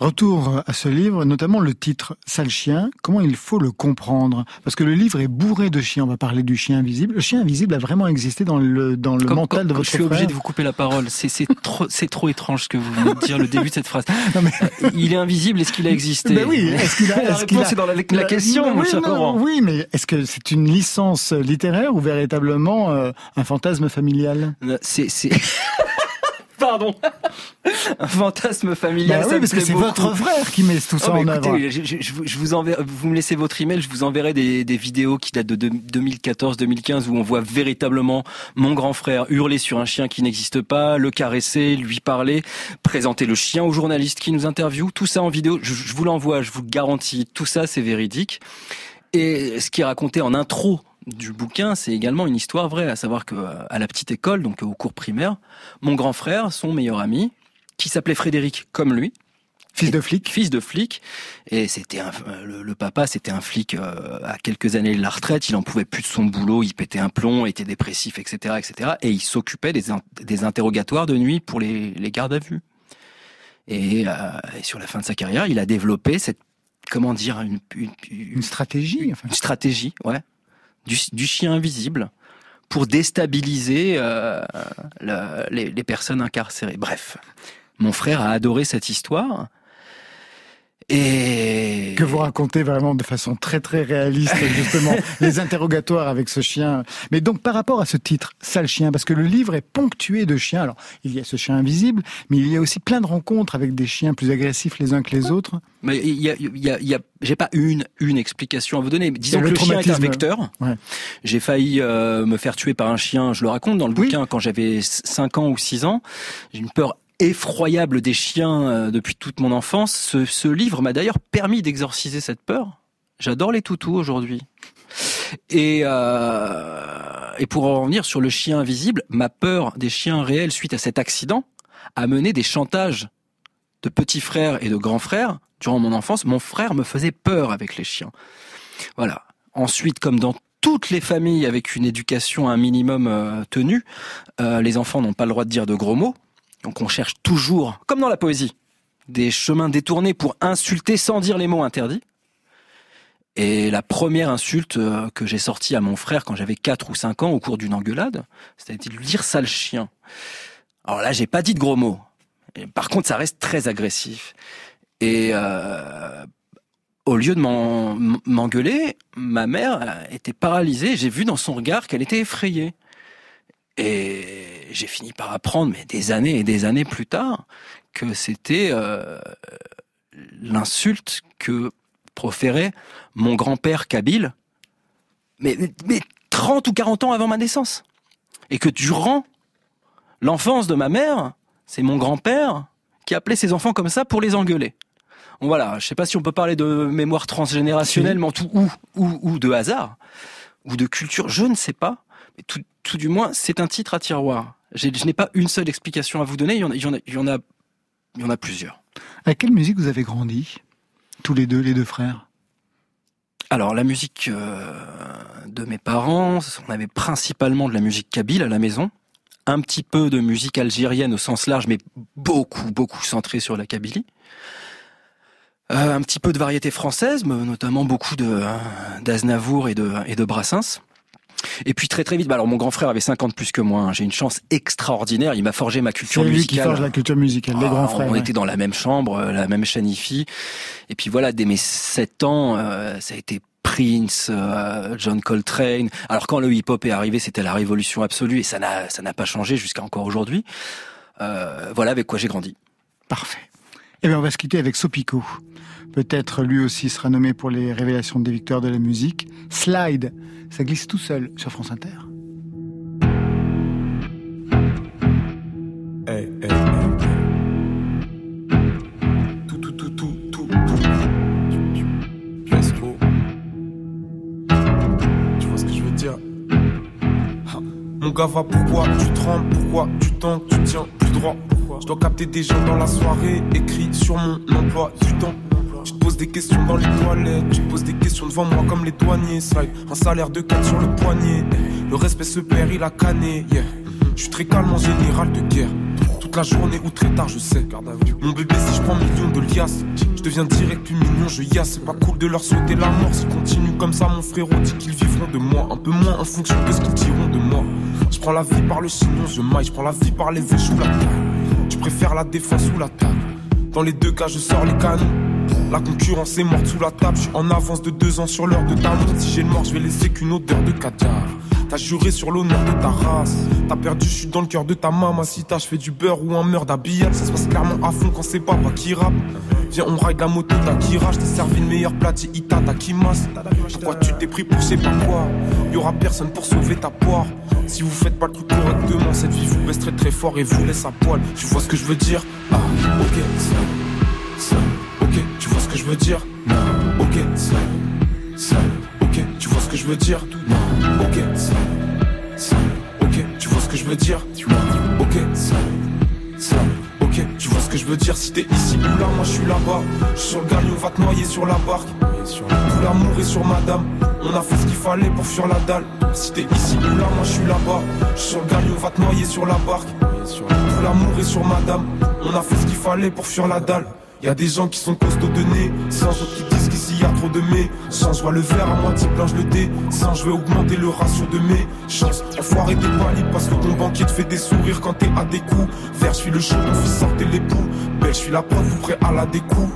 Retour à ce livre, notamment le titre Sale chien, comment il faut le comprendre? Parce que le livre est bourré de chiens, on va parler du chien invisible. Le chien invisible a vraiment existé dans le, dans le Comme- mental comme- de votre je suis frère obligé de vous couper la parole. C'est c'est trop, c'est trop étrange ce que vous venez de dire le début de cette phrase. Non, mais- Euh, Il est invisible. Est-ce qu'il a existé? Ben oui, est-ce qu'il a, La a- est dans la, la question, mon oui, non, oui, mais est-ce que c'est une licence littéraire ou véritablement euh, un fantasme familial? Euh, C'est, c'est... Pardon. Un fantasme familial. Bah ça oui, me parce que c'est votre frère qui met tout ça Oh, mais en œuvre. écoutez, je, je- je vous- je vous enverrai, vous me laissez votre email, je vous enverrai des, des vidéos qui datent de deux- 2014-2015 où on voit véritablement mon grand frère hurler sur un chien qui n'existe pas, le caresser, lui parler, présenter le chien au journaliste qui nous interviewe, tout ça en vidéo. Je, je vous l'envoie, je vous le garantis, tout ça c'est véridique. Et ce qui est raconté en intro du bouquin, c'est également une histoire vraie, à savoir que à la petite école, donc au cours primaire, mon grand frère, son meilleur ami, qui s'appelait Frédéric comme lui, Fils de flic. fils de flic, et c'était le, le papa, c'était un flic euh, à quelques années de la retraite, il en pouvait plus de son boulot, il pétait un plomb, était dépressif, etc., etc. Et il s'occupait des, in- des interrogatoires de nuit pour les, les gardes à vue. Et, euh, et sur la fin de sa carrière, il a développé cette, comment dire, une, une- une- Une stratégie. Enfin. une stratégie, ouais, du, chien invisible pour déstabiliser euh, le- les, les personnes incarcérées. Bref, mon frère a adoré cette histoire. Et Que vous racontez vraiment de façon très très réaliste, justement, les interrogatoires avec ce chien. Mais donc par rapport à ce titre, Sale chien, parce que le livre est ponctué de chiens. Alors, il y a ce chien invisible, mais il y a aussi plein de rencontres avec des chiens plus agressifs les uns que les autres. Mais il y a, y a, y a- j'ai pas une une explication à vous donner. mais Disons y que le, le chien est un vecteur. Ouais. J'ai failli euh, me faire tuer par un chien. Je le raconte dans le Oui. bouquin quand j'avais 5 ans ou 6 ans. J'ai une peur effroyable des chiens euh, depuis toute mon enfance. Ce, livre m'a d'ailleurs permis d'exorciser cette peur. J'adore les toutous aujourd'hui. Et, euh, et pour en revenir sur le chien invisible, ma peur des chiens réels suite à cet accident a mené des chantages de petits frères et de grands frères durant mon enfance. Mon frère me faisait peur avec les chiens. Voilà. Ensuite, comme dans toutes les familles avec une éducation un minimum euh, tenue, les enfants n'ont pas le droit de dire de gros mots. Donc on cherche toujours, comme dans la poésie, des chemins détournés pour insulter sans dire les mots interdits. Et la première insulte euh, que j'ai sortie à mon frère quand j'avais 4 ou 5 ans au cours d'une engueulade, c'était de lui dire sale chien. Alors là, j'ai pas dit de gros mots. Et par contre, ça reste très agressif. Et euh, au lieu de m'en- m'engueuler, ma mère était paralysée. J'ai vu dans son regard qu'elle était effrayée. Et j'ai fini par apprendre, mais des années et des années plus tard, que c'était euh, l'insulte que proférait mon grand-père Kabyle, mais, mais 30 ou 40 ans avant ma naissance. Et que durant l'enfance de ma mère, c'est mon grand-père qui appelait ses enfants comme ça pour les engueuler. Bon, voilà, je sais pas si on peut parler de mémoire transgénérationnelle, mais en tout, ou, ou, ou de hasard, ou de culture, je ne sais pas. Mais tout, tout du moins, c'est un titre à tiroir. Je n'ai pas une seule explication à vous donner, il y en a, il y en a, il y en a, il y en a plusieurs. À quelle musique vous avez grandi Tous les deux, les deux frères? Alors la musique euh, de mes parents, on avait principalement de la musique kabyle à la maison, un petit peu de musique algérienne au sens large, mais beaucoup, beaucoup centrée sur la Kabylie. Euh, un petit peu de variété française, mais notamment beaucoup de euh, d'Aznavour et de et de Brassens. Et puis très très vite, bah alors mon grand frère avait 50 plus que moi. hein. J'ai une chance extraordinaire. Il m'a forgé ma C'est culture lui qui musicale. forge la culture musicale, les Ah, grands frères. On ouais. était dans la même chambre, euh, la même chaîne IFI. Et puis voilà, dès mes 7 ans, euh, ça a été Prince, euh, John Coltrane. Alors quand le hip-hop est arrivé, c'était la révolution absolue et ça n'a ça n'a pas changé jusqu'à encore aujourd'hui. Euh, voilà avec quoi j'ai grandi. Parfait. Eh bien, on va se quitter avec Sopico. Peut-être lui aussi sera nommé pour les révélations des victoires de la musique. Slide, ça glisse tout seul sur France Inter. Tu vois ce que je veux dire? Ha. Mon gars va pourquoi? Tu trembles, pourquoi? Tu tentes, tu tiens plus droit. Je dois capter des gens dans la soirée, écrit sur mon emploi du temps. Tu te poses des questions dans les toilettes, tu te poses des questions devant moi comme les douaniers. Slide, un salaire de 4 sur le poignet. Le respect se perd, il a canné. Yeah. Je suis très calme en général de guerre. Toute la journée ou très tard, je sais. Mon bébé, si je prends millions de liasses, je deviens direct plus mignon, je yasse. C'est pas cool de leur souhaiter la mort. S'ils continuent comme ça, mon frérot dit qu'ils vivront de moi. Un peu moins en fonction de ce qu'ils diront de moi. Je prends la vie par le chignon, je maille. Je prends la vie par les vœux sous la table. Je préfère la défense sous la table. Dans les deux cas, je sors les canons. La concurrence est morte sous la table. Je suis en avance de deux ans sur l'heure de ta mort. Si j'ai le mort, je vais laisser qu'une odeur de caviar. T'as juré sur l'honneur de ta race. T'as perdu, je suis dans le cœur de ta mamacita. Je fais du beurre ou un meurtre d'habillage. Ça se passe clairement à fond quand c'est pas moi qui rappe. Viens, on ride la moto d'Akira. Je t'ai servi le meilleur plat, j'ai Ita, Takimas. Pourquoi tu t'es pris pour je sais pas quoi? Y aura personne pour sauver ta poire. Si vous faites pas le truc correctement, cette vie vous baisse très fort et vous laisse à poil. Tu vois ce que je veux dire? Ah, ok, ça, tu vois ce que je veux dire? Non, ok, ça, ça, ok, tu vois ce que je veux dire? Non, ok, ça, ça, ok, tu vois ce que je veux dire? Non, ok, ça, ça, ok, tu vois ce que je veux dire? Si t'es ici ou là, moi je suis là-bas. Je sur le galion, va te noyer sur la barque. Tout l'amour est sur madame. On a fait ce qu'il fallait pour fuir la dalle. Si t'es ici ou là, moi je suis là-bas. Je suis sur le galion, va te noyer sur la barque. Tout l'amour est sur madame. On a fait ce qu'il fallait pour fuir la dalle. Y a des gens qui sont costauds de nez, sans autres qui disent qu'ici y a trop de mais. Sans je vois le verre à moitié plein, le dé. Sans je vais augmenter le ratio de mes chances. Enfoiré t'es pas parce que ton banquier te fait des sourires quand t'es à des coups. Vert, je suis le chaud, ton fils sortez l'époux. Belle, je suis la preuve, prêt à la découper.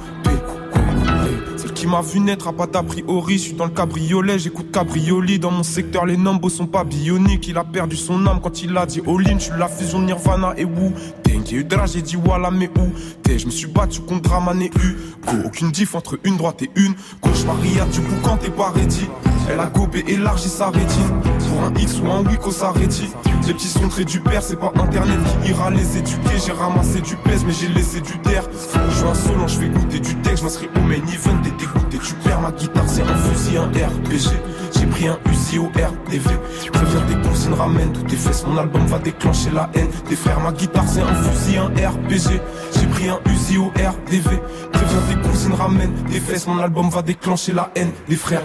Qui m'a vu naître a pas d'a priori. Je suis dans le cabriolet, j'écoute cabrioli. Dans mon secteur, les nombres sont pas bioniques. Il a perdu son âme quand il a dit all-in. Je suis la fusion Nirvana et Wu. Tang, eu drage, j'ai dit voilà, mais où t'es? Je me suis battu contre Draman et U. Go, aucune diff entre une droite et une. Gauche Maria, du coup, quand t'es pas ready. Elle a gobé, élargi sa rétine. Pour un X ou un Wiko, ça rédit. Les petits sont très du père, c'est pas internet qui ira les éduquer. J'ai ramassé du pèse, mais j'ai laissé du terre. Je suis un solo, je fais goûter du texte. Je m'inscris au main event, t'es dégoûté. Tu perds ma guitare, c'est un fusil, un RPG. J'ai pris un Uzi au RDV. Préviens tes cousines, ramène toutes tes fesses. Mon album va déclencher la haine. Des frères, ma guitare, c'est un fusil, un RPG. J'ai pris un Uzi au RDV. Préviens tes cousines, ramène tes fesses. Mon album va déclencher la haine. Des frères.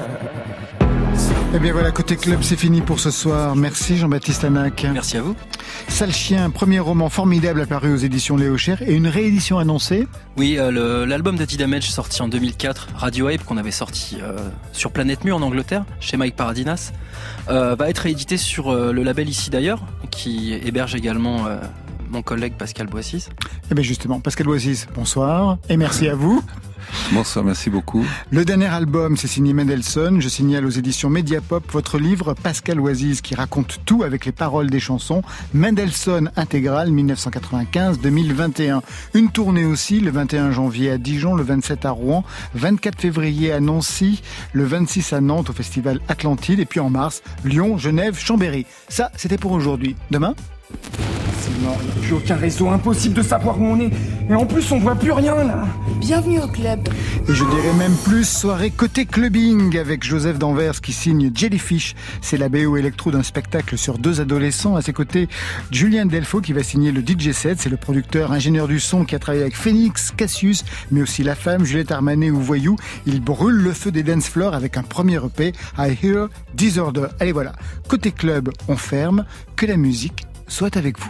Eh bien voilà, côté club, c'est fini pour ce soir. Merci Jean-Baptiste Anac. Merci à vous. Sale chien, premier roman formidable apparu aux éditions Léo Cher et une réédition annoncée. Oui, euh, l'album d'Eddie Damage sorti en 2004, Radio Ape, qu'on avait sorti euh, sur Planète Mu en Angleterre, chez Mike Paradinas, euh, va être réédité sur le label Ici d'ailleurs, qui héberge également mon collègue Pascal Boissis. Eh bien justement, Pascal Oasis, bonsoir et merci à vous. Bonsoir, merci beaucoup. Le dernier album, c'est signé Mendelssohn. Je signale aux éditions Mediapop votre livre Pascal Oasis qui raconte tout avec les paroles des chansons. Mendelssohn intégral 1995-2021. Une tournée aussi le 21 janvier à Dijon, le 27 à Rouen, 24 février à Nancy, le 26 à Nantes au festival Atlantide et puis en mars, Lyon, Genève, Chambéry. Ça, c'était pour aujourd'hui. Demain C'est mort, il n'y a plus aucun réseau, impossible de savoir où on est. Et en plus, on voit plus rien là. Bienvenue au club. Et je dirais même plus soirée côté clubbing avec Joseph Danvers qui signe Jellyfish. C'est la BO électro d'un spectacle sur deux adolescents. À ses côtés, Julien Delfaux qui va signer le DJ set. C'est le producteur ingénieur du son qui a travaillé avec Phoenix, Cassius, mais aussi La Femme, Juliette Armanet ou Voyou. Il brûle le feu des dance floors avec un premier EP, I Hear Disorder. Allez voilà, côté club, on ferme. Que la musique soit avec vous.